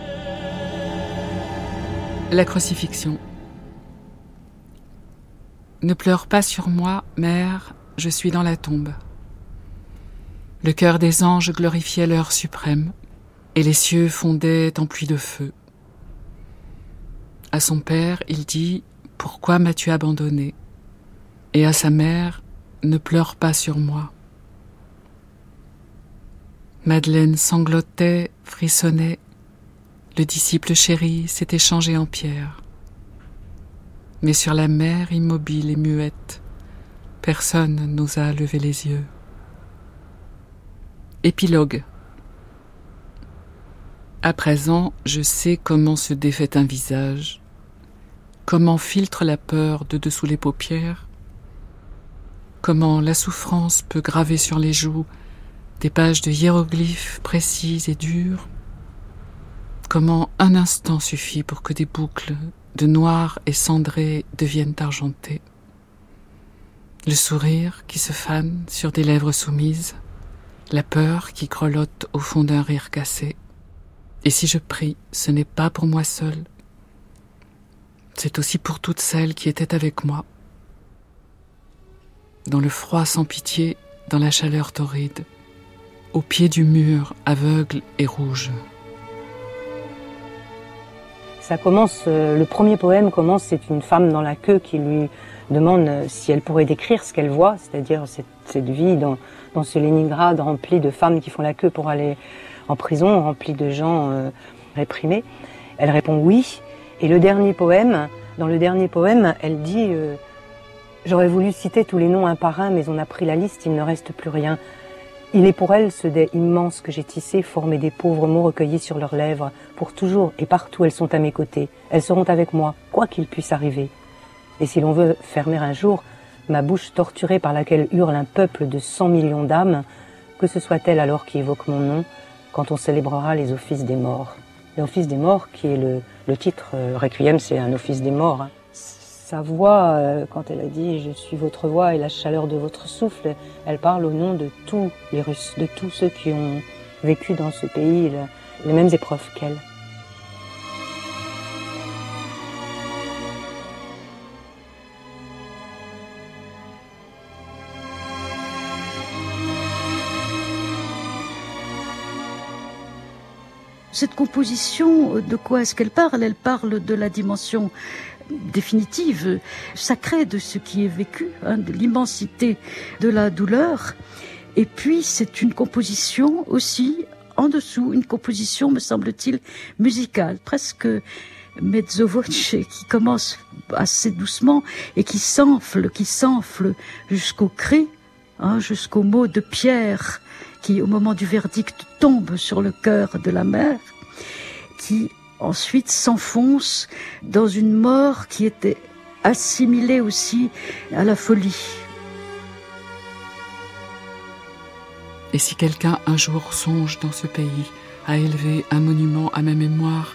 La crucifixion. Ne pleure pas sur moi, mère, je suis dans la tombe. Le cœur des anges glorifiait l'heure suprême, et les cieux fondaient en pluie de feu. À son père, il dit Pourquoi m'as-tu abandonné? Et à sa mère Ne pleure pas sur moi. Madeleine sanglotait, frissonnait. Le disciple chéri s'était changé en pierre. Mais sur la mer immobile et muette, personne n'osa lever les yeux. Épilogue. À présent, je sais comment se défait un visage, comment filtre la peur de dessous les paupières, comment la souffrance peut graver sur les joues des pages de hiéroglyphes précises et dures, comment un instant suffit pour que des boucles de noir et cendré deviennent argentées, le sourire qui se fane sur des lèvres soumises, la peur qui grelotte au fond d'un rire cassé. Et si je prie, ce n'est pas pour moi seul, c'est aussi pour toutes celles qui étaient avec moi. Dans le froid sans pitié, dans la chaleur torride, au pied du mur, aveugle et rouge. Ça commence, euh, le premier poème commence, c'est une femme dans la queue qui lui demande si elle pourrait décrire ce qu'elle voit, c'est-à-dire cette, vie dans, ce Leningrad rempli de femmes qui font la queue pour aller en prison, rempli de gens euh, réprimés. Elle répond oui, et le dernier poème, dans le dernier poème, elle dit euh, J'aurais voulu citer tous les noms un par un, mais on a pris la liste, il ne reste plus rien. Il est pour elle ce dé immense que j'ai tissé, formé des pauvres mots recueillis sur leurs lèvres. Pour toujours et partout, elles sont à mes côtés. Elles seront avec moi, quoi qu'il puisse arriver. Et si l'on veut fermer un jour ma bouche torturée par laquelle hurle un peuple de cent millions d'âmes, que ce soit elle alors qui évoque mon nom, quand on célébrera les offices des morts. L'office des morts, qui est le, le titre euh, Requiem, c'est un office des morts. Sa voix, euh, quand elle a dit Je suis votre voix et la chaleur de votre souffle, elle parle au nom de tous les Russes, de tous ceux qui ont vécu dans ce pays les mêmes épreuves qu'elle. Cette composition, de quoi est-ce qu'elle parle? Elle parle de la dimension définitive, sacrée de ce qui est vécu, hein, de l'immensité de la douleur. Et puis c'est une composition aussi en dessous, une composition, me semble-t-il, musicale, presque mezzo voce, qui commence assez doucement et qui s'enfle, qui s'enfle jusqu'au cri, hein, jusqu'au mot de pierre qui, au moment du verdict, tombe sur le cœur de la mère, qui ensuite s'enfonce dans une mort qui était assimilée aussi à la folie. Et si quelqu'un un jour songe dans ce pays à élever un monument à ma mémoire,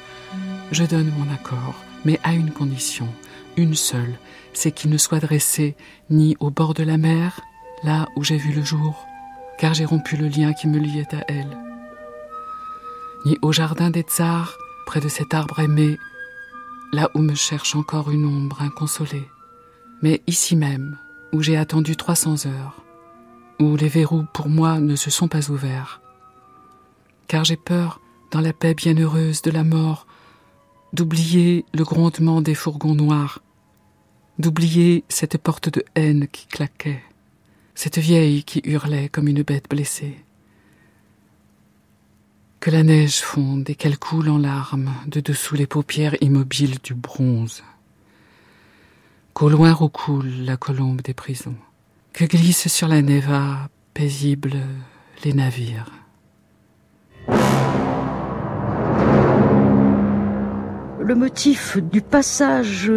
je donne mon accord, mais à une condition, une seule, c'est qu'il ne soit dressé ni au bord de la mer, là où j'ai vu le jour, car j'ai rompu le lien qui me liait à elle. Ni au jardin des tsars, près de cet arbre aimé, là où me cherche encore une ombre inconsolée, mais ici même, où j'ai attendu 300 heures, où les verrous pour moi ne se sont pas ouverts, car j'ai peur, dans la paix bienheureuse de la mort, d'oublier le grondement des fourgons noirs, d'oublier cette porte de haine qui claquait cette vieille qui hurlait comme une bête blessée. Que la neige fonde et qu'elle coule en larmes de dessous les paupières immobiles du bronze. Qu'au loin recoule la colombe des prisons. Que glissent sur la Neva paisible les navires. Le motif du passage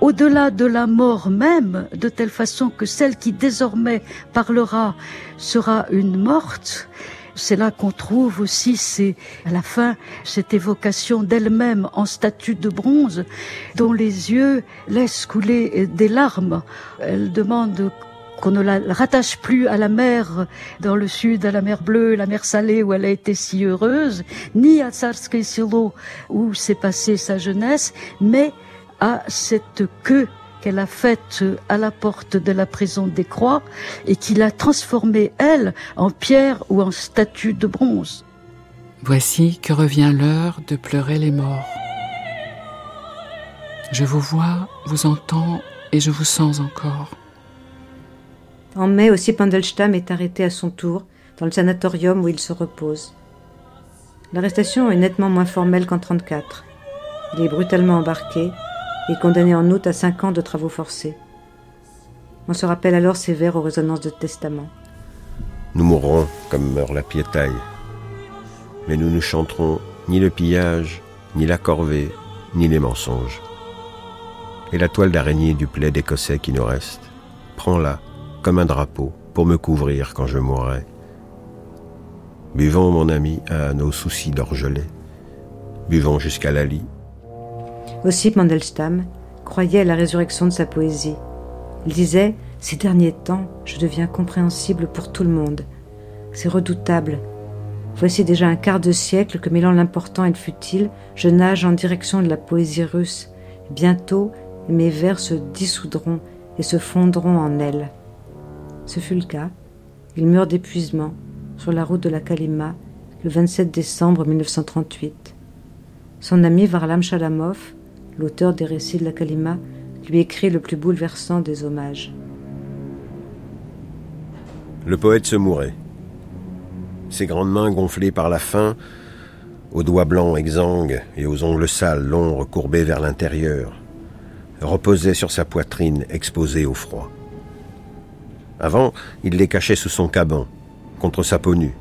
au-delà de la mort même, de telle façon que celle qui désormais parlera sera une morte, c'est là qu'on trouve aussi, c'est à la fin, cette évocation d'elle-même en statue de bronze, dont les yeux laissent couler des larmes. Elle demande qu'on ne la rattache plus à la mer dans le sud, à la mer bleue, la mer salée où elle a été si heureuse, ni à Tsarskoye où s'est passée sa jeunesse, mais à cette queue qu'elle a faite à la porte de la prison des Croix et qui l'a transformée, elle, en pierre ou en statue de bronze. Voici que revient l'heure de pleurer les morts. Je vous vois, vous entends et je vous sens encore. En mai aussi, Pandelstam est arrêté à son tour dans le sanatorium où il se repose. L'arrestation est nettement moins formelle qu'en 34. Il est brutalement embarqué et condamné en août à cinq ans de travaux forcés. On se rappelle alors ses vers aux résonances de testament. Nous mourrons comme meurt la piétaille, mais nous ne chanterons ni le pillage, ni la corvée, ni les mensonges. Et la toile d'araignée du plaid écossais qui nous reste, prends-la comme un drapeau pour me couvrir quand je mourrai. Buvons, mon ami, à nos soucis d'orgelet. Buvons jusqu'à la lie. Aussi Mandelstam croyait à la résurrection de sa poésie. Il disait Ces derniers temps, je deviens compréhensible pour tout le monde. C'est redoutable. Voici déjà un quart de siècle que mêlant l'important et le futile, je nage en direction de la poésie russe. Bientôt, mes vers se dissoudront et se fondront en elle. Ce fut le cas. Il meurt d'épuisement sur la route de la Kalima le 27 décembre 1938. Son ami Varlam Shalamov, l'auteur des récits de la Kalima, lui écrit le plus bouleversant des hommages. Le poète se mourait. Ses grandes mains gonflées par la faim, aux doigts blancs exsangues et aux ongles sales longs recourbés vers l'intérieur, reposaient sur sa poitrine exposée au froid. Avant, il les cachait sous son caban, contre sa peau nue.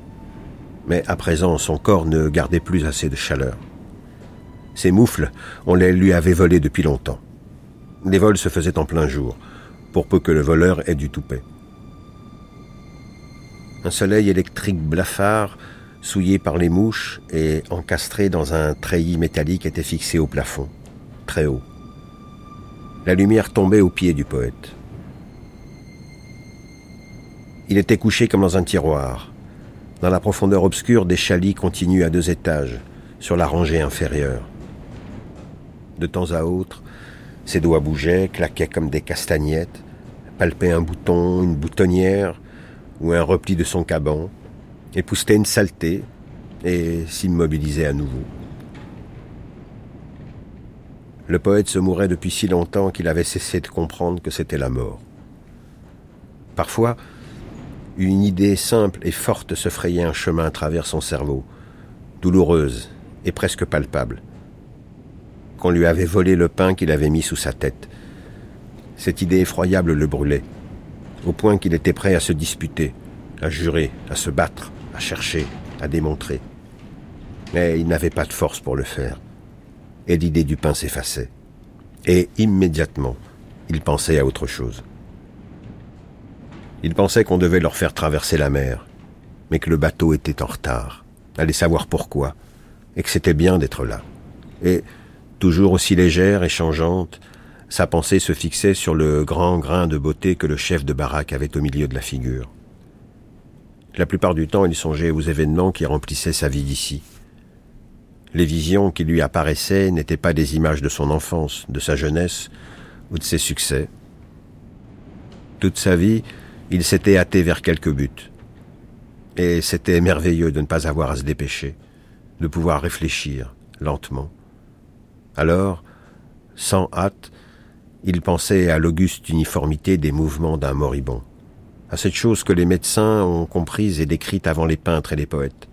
Mais à présent, son corps ne gardait plus assez de chaleur. Ses moufles, on les lui avait volés depuis longtemps. Les vols se faisaient en plein jour, pour peu que le voleur ait du toupet. Un soleil électrique blafard, souillé par les mouches et encastré dans un treillis métallique était fixé au plafond, très haut. La lumière tombait aux pieds du poète. Il était couché comme dans un tiroir. Dans la profondeur obscure, des chalits continuent à deux étages, sur la rangée inférieure. De temps à autre, ses doigts bougeaient, claquaient comme des castagnettes, palpaient un bouton, une boutonnière ou un repli de son caban, époussetaient une saleté et s'immobilisaient à nouveau. Le poète se mourait depuis si longtemps qu'il avait cessé de comprendre que c'était la mort. Parfois, une idée simple et forte se frayait un chemin à travers son cerveau, douloureuse et presque palpable. Qu'on lui avait volé le pain qu'il avait mis sous sa tête. Cette idée effroyable le brûlait, au point qu'il était prêt à se disputer, à jurer, à se battre, à chercher, à démontrer. Mais il n'avait pas de force pour le faire, et l'idée du pain s'effaçait. Et immédiatement, il pensait à autre chose. Il pensait qu'on devait leur faire traverser la mer, mais que le bateau était en retard, allait savoir pourquoi, et que c'était bien d'être là. Et, toujours aussi légère et changeante, sa pensée se fixait sur le grand grain de beauté que le chef de baraque avait au milieu de la figure. La plupart du temps, il songeait aux événements qui remplissaient sa vie d'ici. Les visions qui lui apparaissaient n'étaient pas des images de son enfance, de sa jeunesse ou de ses succès. Toute sa vie, il s'était hâté vers quelques buts. Et c'était merveilleux de ne pas avoir à se dépêcher, de pouvoir réfléchir lentement. Alors, sans hâte, il pensait à l'auguste uniformité des mouvements d'un moribond, à cette chose que les médecins ont comprise et décrite avant les peintres et les poètes.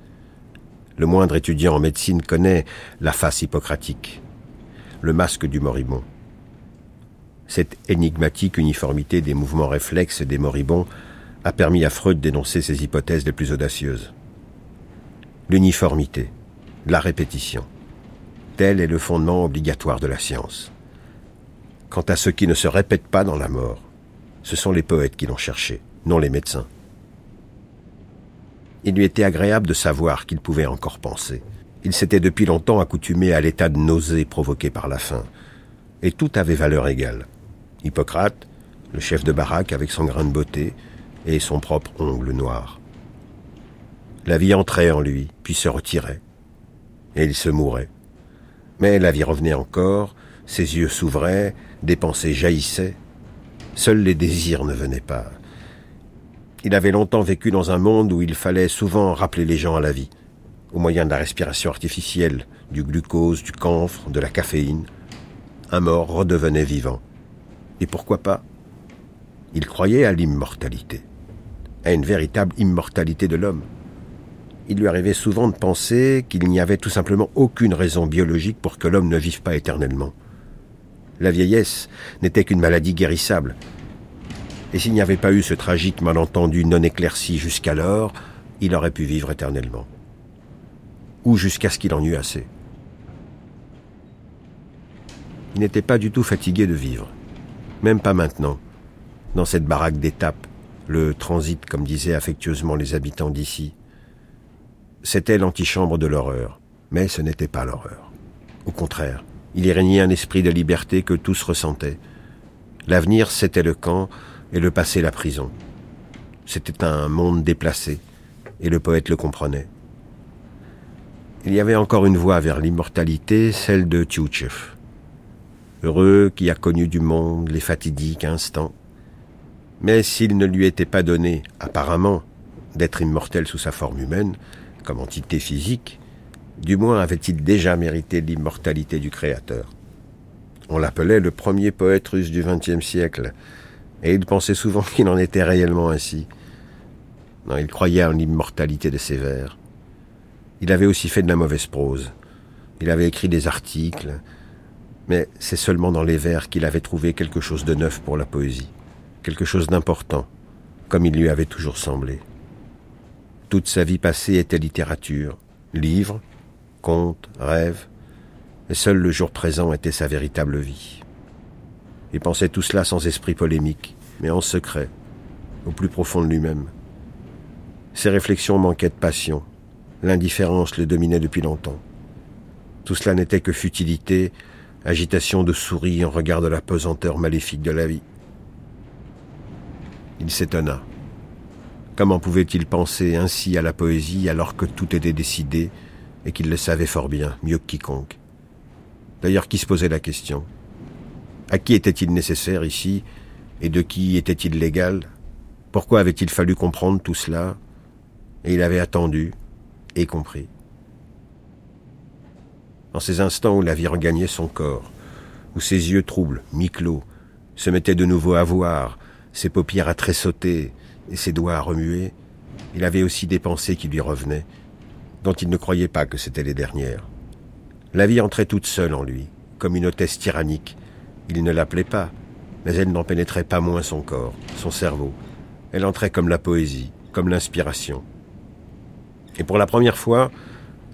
Le moindre étudiant en médecine connaît la face hippocratique, le masque du moribond. Cette énigmatique uniformité des mouvements réflexes des moribonds a permis à Freud d'énoncer ses hypothèses les plus audacieuses. L'uniformité, la répétition, tel est le fondement obligatoire de la science. Quant à ce qui ne se répète pas dans la mort, ce sont les poètes qui l'ont cherché, non les médecins. Il lui était agréable de savoir qu'il pouvait encore penser. Il s'était depuis longtemps accoutumé à l'état de nausée provoqué par la faim, et tout avait valeur égale. Hippocrate, le chef de baraque avec son grain de beauté et son propre ongle noir. La vie entrait en lui, puis se retirait, et il se mourait. Mais la vie revenait encore, ses yeux s'ouvraient, des pensées jaillissaient. Seuls les désirs ne venaient pas. Il avait longtemps vécu dans un monde où il fallait souvent rappeler les gens à la vie, au moyen de la respiration artificielle, du glucose, du camphre, de la caféine. Un mort redevenait vivant. Et pourquoi pas? Il croyait à l'immortalité, à une véritable immortalité de l'homme. Il lui arrivait souvent de penser qu'il n'y avait tout simplement aucune raison biologique pour que l'homme ne vive pas éternellement. La vieillesse n'était qu'une maladie guérissable, et s'il n'y avait pas eu ce tragique malentendu non éclairci jusqu'alors, il aurait pu vivre éternellement. Ou jusqu'à ce qu'il en eût assez. Il n'était pas du tout fatigué de vivre. Même pas maintenant. Dans cette baraque d'étape, le transit, comme disaient affectueusement les habitants d'ici. C'était l'antichambre de l'horreur. Mais ce n'était pas l'horreur. Au contraire, il y régnait un esprit de liberté que tous ressentaient. L'avenir, c'était le camp, et le passé la prison. C'était un monde déplacé, et le poète le comprenait. Il y avait encore une voie vers l'immortalité, celle de Tchouchev. Heureux qui a connu du monde les fatidiques instants. Mais s'il ne lui était pas donné, apparemment, d'être immortel sous sa forme humaine, comme entité physique, du moins avait-il déjà mérité l'immortalité du Créateur. On l'appelait le premier poète russe du XXe siècle, et il pensait souvent qu'il en était réellement ainsi. Non, il croyait en l'immortalité de ses vers. Il avait aussi fait de la mauvaise prose. Il avait écrit des articles, mais c'est seulement dans les vers qu'il avait trouvé quelque chose de neuf pour la poésie, quelque chose d'important, comme il lui avait toujours semblé. Toute sa vie passée était littérature, livres, contes, rêves, et seul le jour présent était sa véritable vie. Il pensait tout cela sans esprit polémique, mais en secret, au plus profond de lui-même. Ses réflexions manquaient de passion. L'indifférence le dominait depuis longtemps. Tout cela n'était que futilité, agitation de souris en regard de la pesanteur maléfique de la vie. Il s'étonna. Comment pouvait-il penser ainsi à la poésie alors que tout était décidé et qu'il le savait fort bien, mieux que quiconque? D'ailleurs, qui se posait la question? À qui était-il nécessaire ici et de qui était-il légal? Pourquoi avait-il fallu comprendre tout cela? Et il avait attendu et compris. Dans ces instants où la vie regagnait son corps, où ses yeux troubles, mi-clos, se mettaient de nouveau à voir, ses paupières à tressauter et ses doigts à remuer, il avait aussi des pensées qui lui revenaient, dont il ne croyait pas que c'étaient les dernières. La vie entrait toute seule en lui, comme une hôtesse tyrannique, il ne l'appelait pas, mais elle n'en pénétrait pas moins son corps, son cerveau. Elle entrait comme la poésie, comme l'inspiration. Et pour la première fois,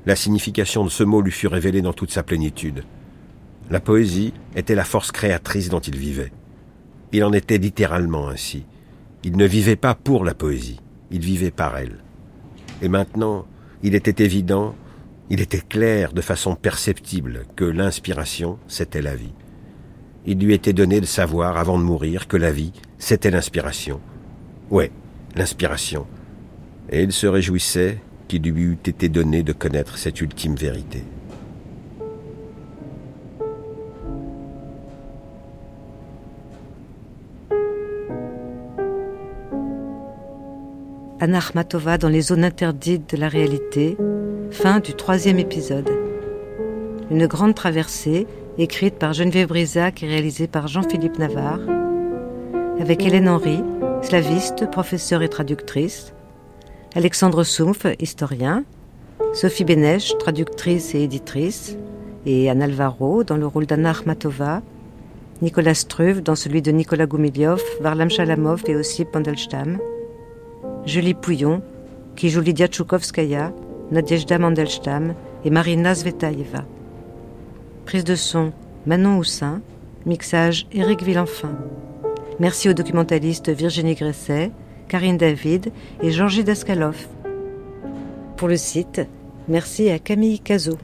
la signification de ce mot lui fut révélée dans toute sa plénitude. La poésie était la force créatrice dont il vivait. Il en était littéralement ainsi. Il ne vivait pas pour la poésie, il vivait par elle. Et maintenant, il était évident, il était clair de façon perceptible que l'inspiration, c'était la vie il lui était donné de savoir avant de mourir que la vie, c'était l'inspiration. Ouais, l'inspiration. Et il se réjouissait qu'il lui eût été donné de connaître cette ultime vérité. Anna Akhmatova dans les zones interdites de la réalité, fin du troisième épisode. Une grande traversée écrite par Geneviève Brisac et réalisée par Jean-Philippe Navarre, avec Hélène Henry, slaviste, professeure et traductrice, Alexandre Soumpf, historien, Sophie Bénèche, traductrice et éditrice, et Anne Alvaro dans le rôle d'Anna Akhmatova, Nicolas Struve dans celui de Nicolas Goumiliov, Varlam Chalamov et aussi Pandelstam, Julie Pouillon, qui joue Lydia Tchoukovskaya, Nadezhda Mandelstam et Marina Zvetaeva. Prise de son, Manon Houssin, mixage Éric Villenfin. Merci aux documentalistes Virginie Gresset, Karine David et Georgie Daskalov. Pour le site, merci à Camille Cazot.